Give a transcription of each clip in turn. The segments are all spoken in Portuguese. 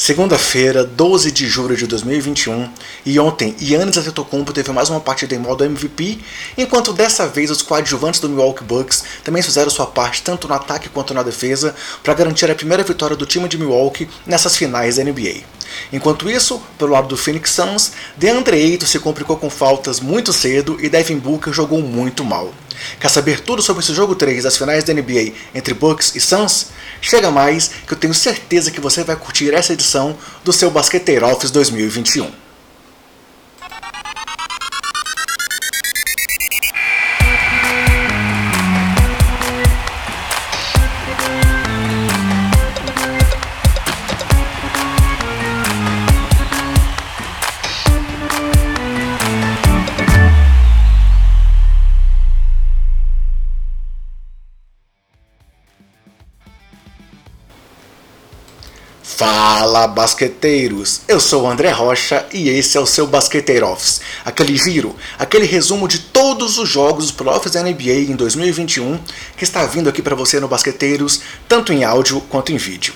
Segunda-feira, 12 de julho de 2021, e ontem Yannis Antetokounmpo teve mais uma partida em modo MVP, enquanto dessa vez os coadjuvantes do Milwaukee Bucks também fizeram sua parte tanto no ataque quanto na defesa para garantir a primeira vitória do time de Milwaukee nessas finais da NBA. Enquanto isso, pelo lado do Phoenix Suns, DeAndre Ayton se complicou com faltas muito cedo e Devin Booker jogou muito mal. Quer saber tudo sobre esse jogo 3 das finais da NBA entre Bucks e Suns? Chega mais que eu tenho certeza que você vai curtir essa edição do seu Basqueteiro Office 2021. Fala basqueteiros! Eu sou o André Rocha e esse é o seu Basqueteiro Office, aquele giro, aquele resumo de todos os jogos dos playoffs da NBA em 2021 que está vindo aqui para você no Basqueteiros, tanto em áudio quanto em vídeo.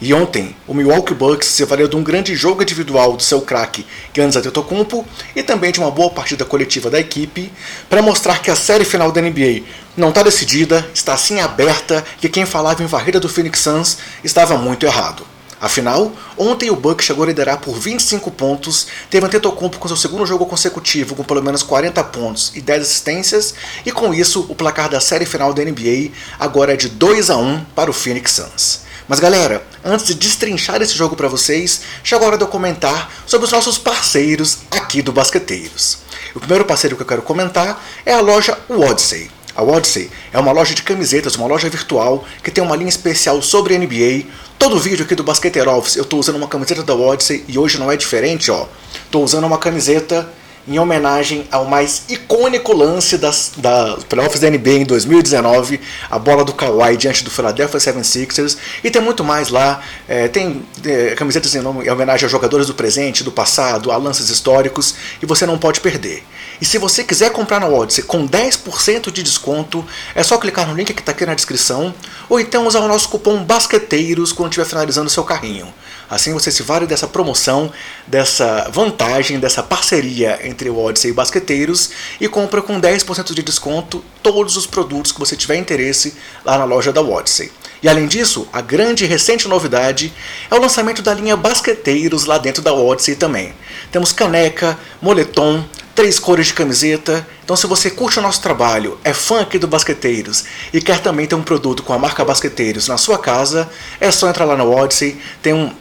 E ontem, o Milwaukee Bucks se valeu de um grande jogo individual do seu craque Giannis Antetokounmpo e também de uma boa partida coletiva da equipe para mostrar que a série final da NBA não está decidida, está sim aberta e que quem falava em varrida do Phoenix Suns estava muito errado. Afinal, ontem o Bucks chegou a liderar por 25 pontos, teve Antetokounmpo com seu segundo jogo consecutivo com pelo menos 40 pontos e 10 assistências, e com isso o placar da série final da NBA agora é de 2 a 1 para o Phoenix Suns. Mas galera, antes de destrinchar esse jogo para vocês, chegou a hora de eu comentar sobre os nossos parceiros aqui do Basqueteiros. O primeiro parceiro que eu quero comentar é a loja Odyssey. A Odyssey é uma loja de camisetas, uma loja virtual que tem uma linha especial sobre NBA. Todo vídeo aqui do Office eu estou usando uma camiseta da Odyssey e hoje não é diferente, ó. Estou usando uma camiseta em homenagem ao mais icônico lance das, da playoffs da NBA em 2019, a bola do Kawhi diante do Philadelphia 76ers, e tem muito mais lá, é, tem é, camisetas em, nome, em homenagem a jogadores do presente, do passado, a lances históricos, e você não pode perder. E se você quiser comprar na Odyssey com 10% de desconto, é só clicar no link que está aqui na descrição, ou então usar o nosso cupom BASQUETEIROS quando estiver finalizando o seu carrinho. Assim você se vale dessa promoção, dessa vantagem, dessa parceria entre o Odyssey e Basqueteiros e compra com 10% de desconto todos os produtos que você tiver interesse lá na loja da Odyssey. E além disso, a grande e recente novidade é o lançamento da linha Basqueteiros lá dentro da Odyssey também. Temos caneca, moletom, três cores de camiseta. Então, se você curte o nosso trabalho, é fã aqui do Basqueteiros e quer também ter um produto com a marca Basqueteiros na sua casa, é só entrar lá no Odyssey. Tem um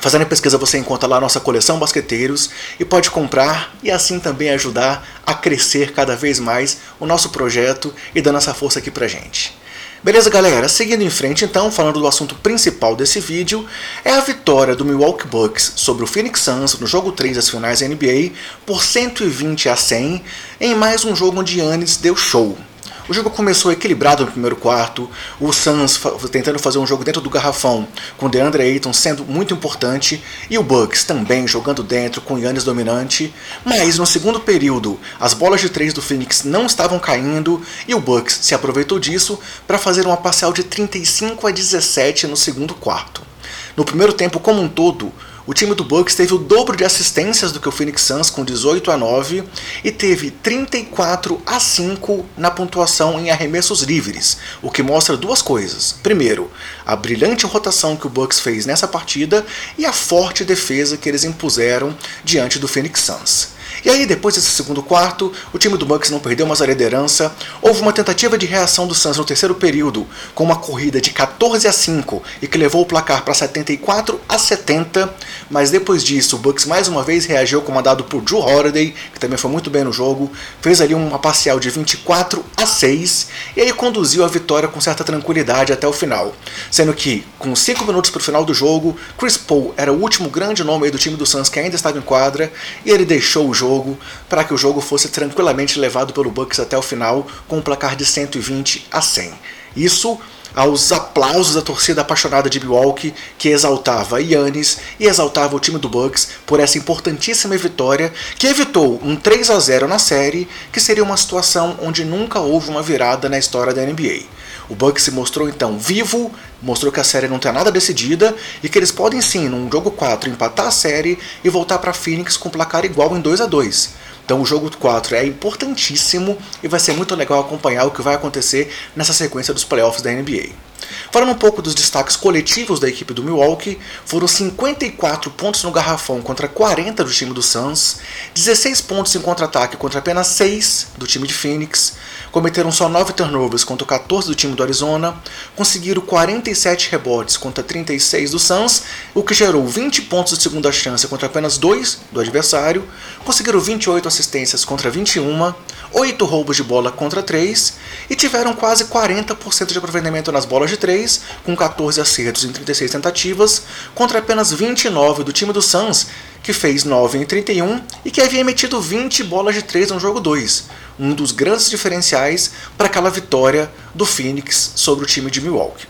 Fazendo a pesquisa você encontra lá a nossa coleção Basqueteiros e pode comprar e assim também ajudar a crescer cada vez mais o nosso projeto e dando essa força aqui pra gente. Beleza, galera? Seguindo em frente, então, falando do assunto principal desse vídeo, é a vitória do Milwaukee Bucks sobre o Phoenix Suns no jogo 3 das finais da NBA por 120 a 100 em mais um jogo onde Yannis deu show. O jogo começou equilibrado no primeiro quarto, o Suns tentando fazer um jogo dentro do garrafão, com DeAndre Ayton sendo muito importante, e o Bucks também jogando dentro, com Yannis dominante, mas no segundo período, as bolas de três do Phoenix não estavam caindo, e o Bucks se aproveitou disso para fazer uma parcial de 35 a 17 no segundo quarto. No primeiro tempo como um todo, o time do Bucks teve o dobro de assistências do que o Phoenix Suns com 18 a 9 e teve 34 a 5 na pontuação em arremessos livres, o que mostra duas coisas. Primeiro, a brilhante rotação que o Bucks fez nessa partida e a forte defesa que eles impuseram diante do Phoenix Suns. E aí, depois desse segundo quarto, o time do Bucks não perdeu mais a liderança. Houve uma tentativa de reação do Suns no terceiro período, com uma corrida de 14 a 5 e que levou o placar para 74 a 70. Mas depois disso, o Bucks mais uma vez reagiu, comandado por Drew Holiday, que também foi muito bem no jogo, fez ali uma parcial de 24 a 6 e aí conduziu a vitória com certa tranquilidade até o final. Sendo que, com 5 minutos para o final do jogo, Chris Paul era o último grande nome do time do Suns que ainda estava em quadra e ele deixou o jogo para que o jogo fosse tranquilamente levado pelo Bucks até o final com um placar de 120 a 100. Isso aos aplausos da torcida apaixonada de Milwaukee, que exaltava Yannis e exaltava o time do Bucks por essa importantíssima vitória que evitou um 3 a 0 na série, que seria uma situação onde nunca houve uma virada na história da NBA. O Bucks se mostrou então vivo, mostrou que a série não tem nada decidida e que eles podem sim, num jogo 4, empatar a série e voltar para Phoenix com placar igual em 2 a 2 então o jogo 4 é importantíssimo e vai ser muito legal acompanhar o que vai acontecer nessa sequência dos playoffs da NBA. Falando um pouco dos destaques coletivos da equipe do Milwaukee, foram 54 pontos no garrafão contra 40 do time do Suns, 16 pontos em contra-ataque contra apenas 6 do time de Phoenix, cometeram só 9 turnovers contra 14 do time do Arizona, conseguiram 47 rebotes contra 36 do Suns, o que gerou 20 pontos de segunda chance contra apenas 2 do adversário, conseguiram 28 assistências contra 21, 8 roubos de bola contra 3 e tiveram quase 40% de aproveitamento nas bolas de 3, com 14 acertos em 36 tentativas, contra apenas 29 do time do Suns, que fez 9 em 31 e que havia metido 20 bolas de 3 no jogo 2, um dos grandes diferenciais para aquela vitória do Phoenix sobre o time de Milwaukee.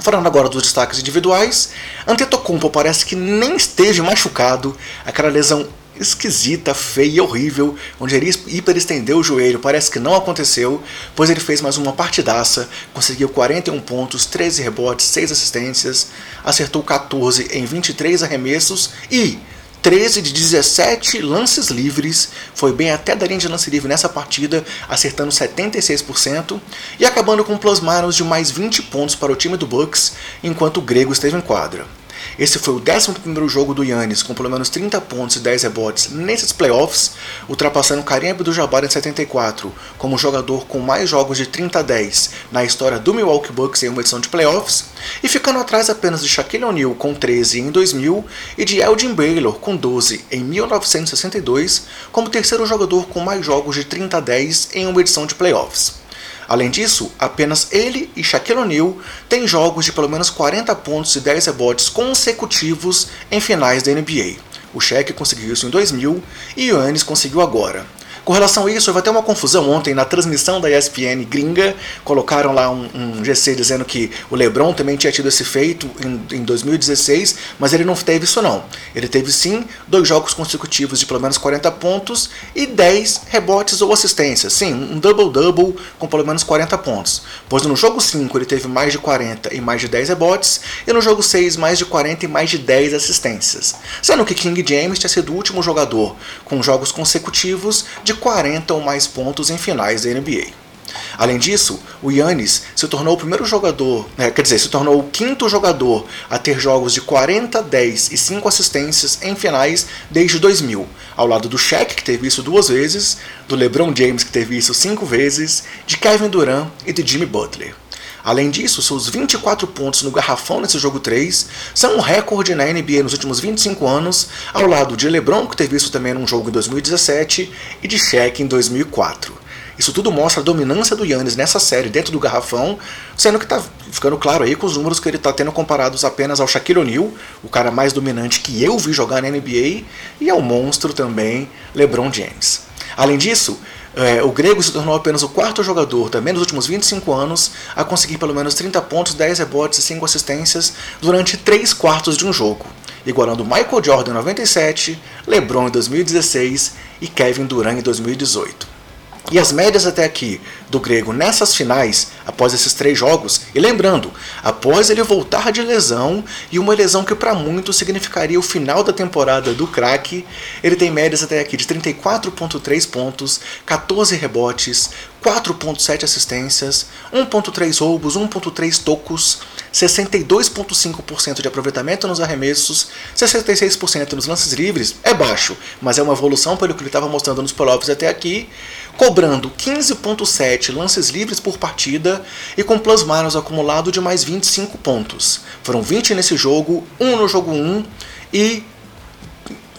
Falando agora dos destaques individuais, Antetokounmpo parece que nem esteve machucado, aquela lesão esquisita, feia, horrível, onde ele hiperestendeu o joelho, parece que não aconteceu, pois ele fez mais uma partidaça, conseguiu 41 pontos, 13 rebotes, 6 assistências, acertou 14 em 23 arremessos e 13 de 17 lances livres, foi bem até da linha de lance livre nessa partida, acertando 76% e acabando com plus-minus de mais 20 pontos para o time do Bucks, enquanto o Grego esteve em quadra. Esse foi o 11 jogo do Yannis com pelo menos 30 pontos e 10 rebotes nesses playoffs, ultrapassando Karim Abdul-Jabbar em 74 como jogador com mais jogos de 30 a 10 na história do Milwaukee Bucks em uma edição de playoffs, e ficando atrás apenas de Shaquille O'Neal com 13 em 2000 e de Elgin Baylor com 12 em 1962 como terceiro jogador com mais jogos de 30 a 10 em uma edição de playoffs. Além disso, apenas ele e Shaquille O'Neal têm jogos de pelo menos 40 pontos e 10 rebotes consecutivos em finais da NBA. O Shaq conseguiu isso em 2000 e Yannis conseguiu agora. Com relação a isso, houve até uma confusão ontem na transmissão da ESPN gringa. Colocaram lá um, um GC dizendo que o LeBron também tinha tido esse feito em, em 2016, mas ele não teve isso não. Ele teve sim dois jogos consecutivos de pelo menos 40 pontos e 10 rebotes ou assistências. Sim, um double-double com pelo menos 40 pontos. Pois no jogo 5 ele teve mais de 40 e mais de 10 rebotes, e no jogo 6 mais de 40 e mais de 10 assistências. Sendo que King James tinha sido o último jogador com jogos consecutivos de de 40 ou mais pontos em finais da NBA. Além disso, o Yannis se tornou o primeiro jogador, né, quer dizer, se tornou o quinto jogador a ter jogos de 40, 10 e 5 assistências em finais desde 2000, ao lado do Shaq, que teve isso duas vezes, do LeBron James, que teve isso cinco vezes, de Kevin Durant e de Jimmy Butler. Além disso, seus 24 pontos no garrafão nesse jogo 3 são um recorde na NBA nos últimos 25 anos, ao lado de LeBron, que teve isso também num jogo em 2017, e de Shaq em 2004. Isso tudo mostra a dominância do Yannis nessa série dentro do garrafão, sendo que está ficando claro aí com os números que ele está tendo comparados apenas ao Shaquille O'Neal, o cara mais dominante que eu vi jogar na NBA, e ao monstro também LeBron James. Além disso, é, o grego se tornou apenas o quarto jogador, também nos últimos 25 anos, a conseguir pelo menos 30 pontos, 10 rebotes e 5 assistências durante 3 quartos de um jogo, igualando Michael Jordan em 97, LeBron em 2016 e Kevin Durant em 2018. E as médias até aqui do grego nessas finais, após esses três jogos, e lembrando, após ele voltar de lesão, e uma lesão que para muitos significaria o final da temporada do craque, ele tem médias até aqui de 34,3 pontos, 14 rebotes, 4,7 assistências, 1,3 roubos, 1,3 tocos, 62,5% de aproveitamento nos arremessos, 66% nos lances livres, é baixo, mas é uma evolução pelo que ele estava mostrando nos playoffs até aqui, cobrando 15,7 lances livres por partida e com plus-minus acumulado de mais 25 pontos. Foram 20 nesse jogo, 1 no jogo 1 e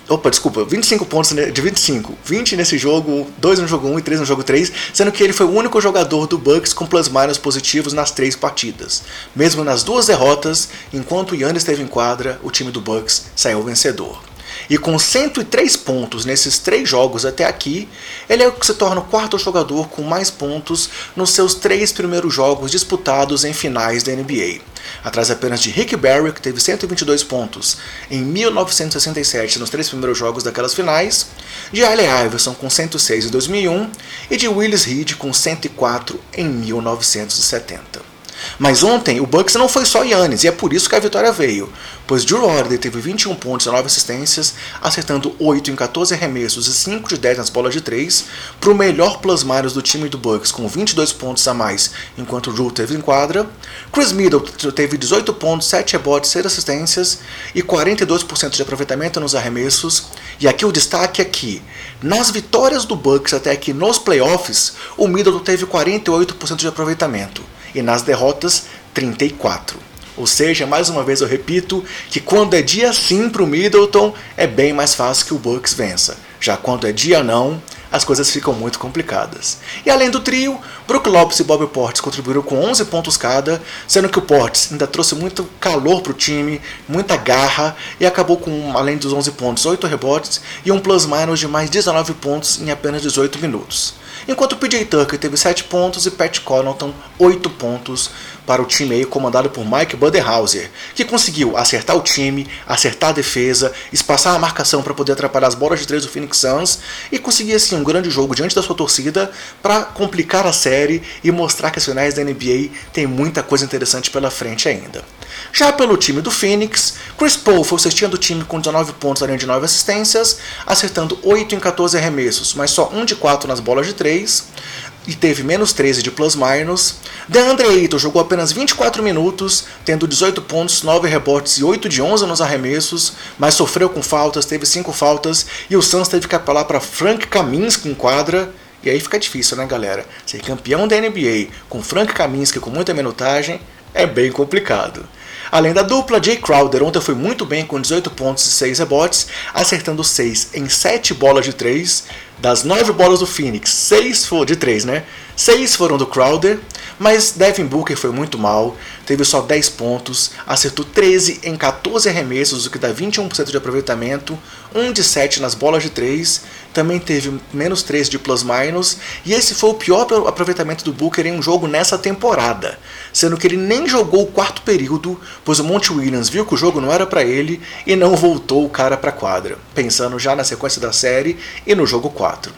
Opa, desculpa, 25 pontos de 25. 20 nesse jogo, 2 no jogo 1 e 3 no jogo 3, sendo que ele foi o único jogador do Bucks com plus-minus positivos nas três partidas. Mesmo nas duas derrotas, enquanto o Yannis esteve em quadra, o time do Bucks saiu vencedor. E com 103 pontos nesses três jogos até aqui, ele é o que se torna o quarto jogador com mais pontos nos seus três primeiros jogos disputados em finais da NBA. Atrás apenas de Rick Barry, que teve 122 pontos em 1967 nos três primeiros jogos daquelas finais, de Allen Iverson com 106 em 2001 e de Willis Reed com 104 em 1970. Mas ontem o Bucks não foi só Yannis, e é por isso que a vitória veio. Pois Drew Holiday teve 21 pontos e 9 assistências, acertando 8 em 14 arremessos e 5 de 10 nas bolas de 3, para o melhor plus-minus do time do Bucks, com 22 pontos a mais, enquanto Drew teve em quadra. Chris Middleton teve 18 pontos, 7 rebotes, 6 assistências e 42% de aproveitamento nos arremessos. E aqui o destaque é que, nas vitórias do Bucks até aqui nos playoffs, o Middleton teve 48% de aproveitamento e nas derrotas 34. Ou seja, mais uma vez eu repito que quando é dia sim para o Middleton é bem mais fácil que o Bucks vença. Já quando é dia não, as coisas ficam muito complicadas. E além do trio, Brook Lopes e Bob Portes contribuíram com 11 pontos cada, sendo que o Portes ainda trouxe muito calor para o time, muita garra e acabou com, além dos 11 pontos, 8 rebotes e um plus-minus de mais 19 pontos em apenas 18 minutos. Enquanto PJ Tucker teve 7 pontos e Pat Connaughton 8 pontos para o time aí comandado por Mike Budenhauser, que conseguiu acertar o time, acertar a defesa, espaçar a marcação para poder atrapalhar as bolas de três do Phoenix Suns e conseguir assim um grande jogo diante da sua torcida para complicar a série e mostrar que as finais da NBA tem muita coisa interessante pela frente ainda. Já pelo time do Phoenix, Chris Paul foi o cestinha do time com 19 pontos além de 9 assistências, acertando 8 em 14 arremessos, mas só 1 de 4 nas bolas de 3 e teve menos 13 de plus-minus. DeAndre Ayton jogou apenas 24 minutos, tendo 18 pontos, 9 rebotes e 8 de 11 nos arremessos, mas sofreu com faltas, teve 5 faltas e o Suns teve que apelar para Frank Kaminsky em quadra. E aí fica difícil, né, galera? Ser campeão da NBA com Frank Kaminsky com muita minutagem é bem complicado. Além da dupla, Jay Crowder ontem foi muito bem com 18 pontos e 6 rebotes, acertando 6 em 7 bolas de 3. Das 9 bolas do Phoenix, 6 foram de 3, né? 6 foram do Crowder, mas Devin Booker foi muito mal, teve só 10 pontos, acertou 13 em 14 arremessos, o que dá 21% de aproveitamento, 1 de 7 nas bolas de 3, também teve menos 3 de plus-minus, e esse foi o pior aproveitamento do Booker em um jogo nessa temporada, sendo que ele nem jogou o quarto período, pois o Monte Williams viu que o jogo não era para ele e não voltou o cara para quadra, pensando já na sequência da série e no jogo 4.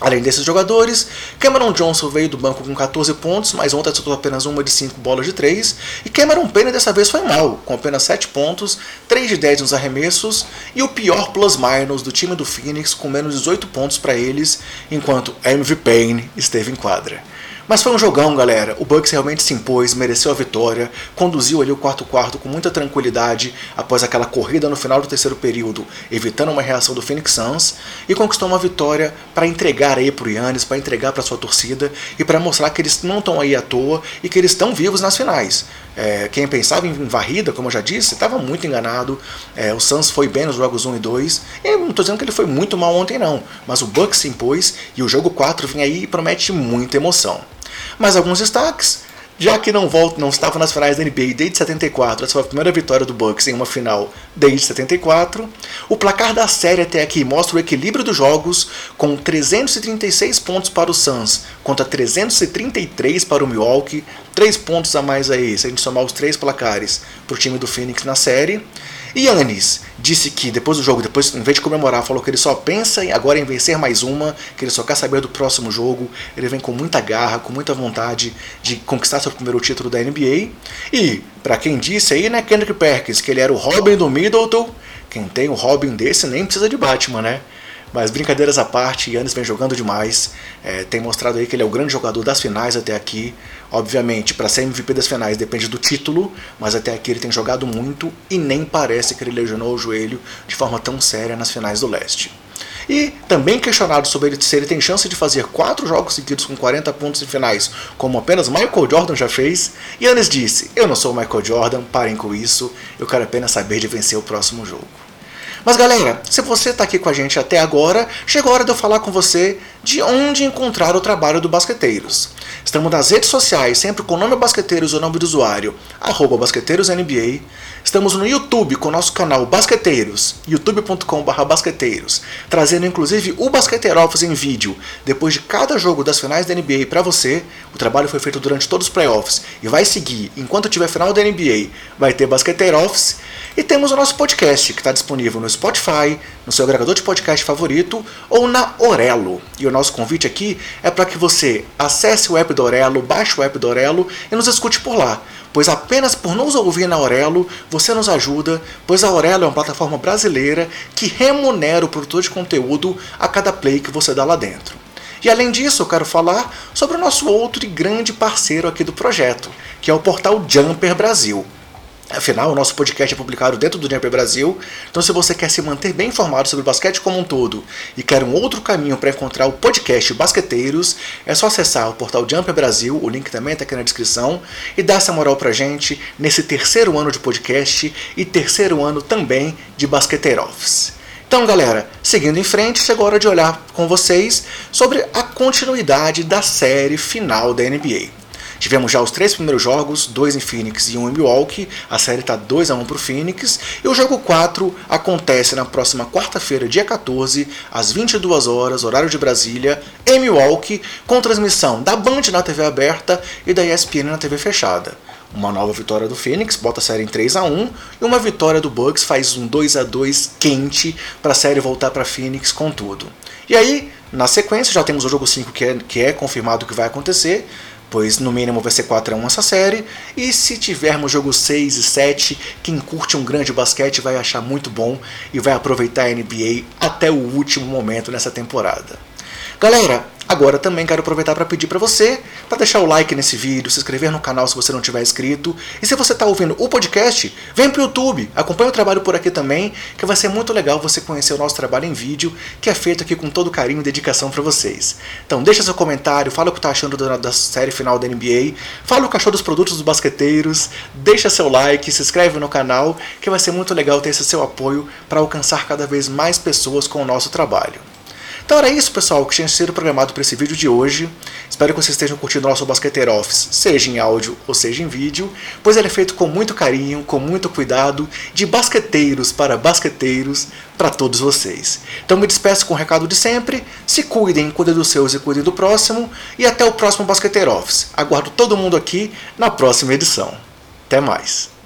Além desses jogadores, Cameron Johnson veio do banco com 14 pontos, mas ontem acertou apenas uma de 5 bolas de 3. E Cameron Payne dessa vez foi mal, com apenas 7 pontos, 3 de 10 nos arremessos e o pior plus-minus do time do Phoenix, com menos 18 pontos para eles, enquanto MV Payne esteve em quadra. Mas foi um jogão, galera. O Bucks realmente se impôs, mereceu a vitória, conduziu ali o quarto quarto com muita tranquilidade após aquela corrida no final do terceiro período, evitando uma reação do Phoenix Suns e conquistou uma vitória para entregar aí pro Yannis, para entregar para sua torcida e para mostrar que eles não estão aí à toa e que eles estão vivos nas finais. É, quem pensava em varrida, como eu já disse, estava muito enganado. É, o Suns foi bem nos jogos 1 e 2. E não estou dizendo que ele foi muito mal ontem, não. Mas o Bucks se impôs e o jogo 4 vem aí e promete muita emoção. Mas alguns destaques. Já que não volta, não estava nas finais da NBA desde 74, essa foi a primeira vitória do Bucks em uma final desde 74. O placar da série até aqui mostra o equilíbrio dos jogos, com 336 pontos para o Suns contra 333 para o Milwaukee, 3 pontos a mais aí, se a gente somar os três placares para o time do Phoenix na série. Yannis disse que depois do jogo, depois em vez de comemorar, falou que ele só pensa agora em vencer mais uma, que ele só quer saber do próximo jogo. Ele vem com muita garra, com muita vontade de conquistar seu primeiro título da NBA. E para quem disse aí, né, Kendrick Perkins, que ele era o Robin do Middleton, quem tem um Robin desse nem precisa de Batman, né? Mas brincadeiras à parte, Yannis vem jogando demais. É, tem mostrado aí que ele é o grande jogador das finais até aqui. Obviamente, para ser MVP das finais depende do título, mas até aqui ele tem jogado muito e nem parece que ele lesionou o joelho de forma tão séria nas finais do leste. E também questionado sobre ele, se ele tem chance de fazer quatro jogos seguidos com 40 pontos em finais, como apenas Michael Jordan já fez, Yannis disse: Eu não sou Michael Jordan, parem com isso, eu quero apenas saber de vencer o próximo jogo. Mas galera, se você está aqui com a gente até agora, chegou a hora de eu falar com você de onde encontrar o trabalho do Basqueteiros. Estamos nas redes sociais, sempre com o nome Basqueteiros ou nome do usuário, arroba BasqueteirosNBA. Estamos no YouTube com o nosso canal Basqueteiros, youtube.com.br basqueteiros, trazendo inclusive o Basqueteiro Office em vídeo, depois de cada jogo das finais da NBA para você. O trabalho foi feito durante todos os playoffs e vai seguir. Enquanto tiver final da NBA, vai ter Basqueteiro Office. E temos o nosso podcast, que está disponível no Spotify, no seu agregador de podcast favorito ou na Orelo. E o nosso convite aqui é para que você acesse o app do Orelo, baixe o app do Orelo e nos escute por lá, pois apenas por nos ouvir na Orelo você nos ajuda, pois a Orelo é uma plataforma brasileira que remunera o produtor de conteúdo a cada play que você dá lá dentro. E além disso, eu quero falar sobre o nosso outro e grande parceiro aqui do projeto, que é o portal Jumper Brasil. Afinal, o nosso podcast é publicado dentro do Jumper Brasil, então se você quer se manter bem informado sobre o basquete como um todo e quer um outro caminho para encontrar o podcast Basqueteiros, é só acessar o portal Jumper Brasil, o link também está aqui na descrição, e dar essa moral pra gente nesse terceiro ano de podcast e terceiro ano também de Basqueteiro Office. Então, galera, seguindo em frente, chegou a hora de olhar com vocês sobre a continuidade da série final da NBA. Tivemos já os três primeiros jogos, dois em Phoenix e um em Milwaukee. A série está 2 a 1 para o Phoenix. E o jogo 4 acontece na próxima quarta-feira, dia 14, às 22 horas, horário de Brasília, em Milwaukee, com transmissão da Band na TV aberta e da ESPN na TV fechada. Uma nova vitória do Phoenix, bota a série em 3 a 1 e uma vitória do Bucks faz um 2 a 2 quente para a série voltar para Phoenix com tudo. E aí, na sequência, já temos o jogo 5 que é, que é confirmado que vai acontecer, pois no mínimo vai ser 4 a 1 essa série, e se tivermos jogo 6 e 7, quem curte um grande basquete vai achar muito bom e vai aproveitar a NBA até o último momento nessa temporada. Galera, Agora também quero aproveitar para pedir para você para deixar o like nesse vídeo, se inscrever no canal se você não tiver inscrito. E se você está ouvindo o podcast, vem para o YouTube, acompanhe o trabalho por aqui também, que vai ser muito legal você conhecer o nosso trabalho em vídeo, que é feito aqui com todo carinho e dedicação para vocês. Então deixa seu comentário, fala o que está achando da, da série final da NBA, fala o achou dos produtos dos basqueteiros, deixa seu like, se inscreve no canal, que vai ser muito legal ter esse seu apoio para alcançar cada vez mais pessoas com o nosso trabalho. Então era isso, pessoal, que tinha sido programado para esse vídeo de hoje. Espero que vocês estejam curtindo o nosso Basqueteiro Office, seja em áudio ou seja em vídeo, pois ele é feito com muito carinho, com muito cuidado, de basqueteiros para basqueteiros, para todos vocês. Então me despeço com o recado de sempre, se cuidem, cuidem dos seus e cuidem do próximo, e até o próximo Basqueteiro Office. Aguardo todo mundo aqui na próxima edição. Até mais!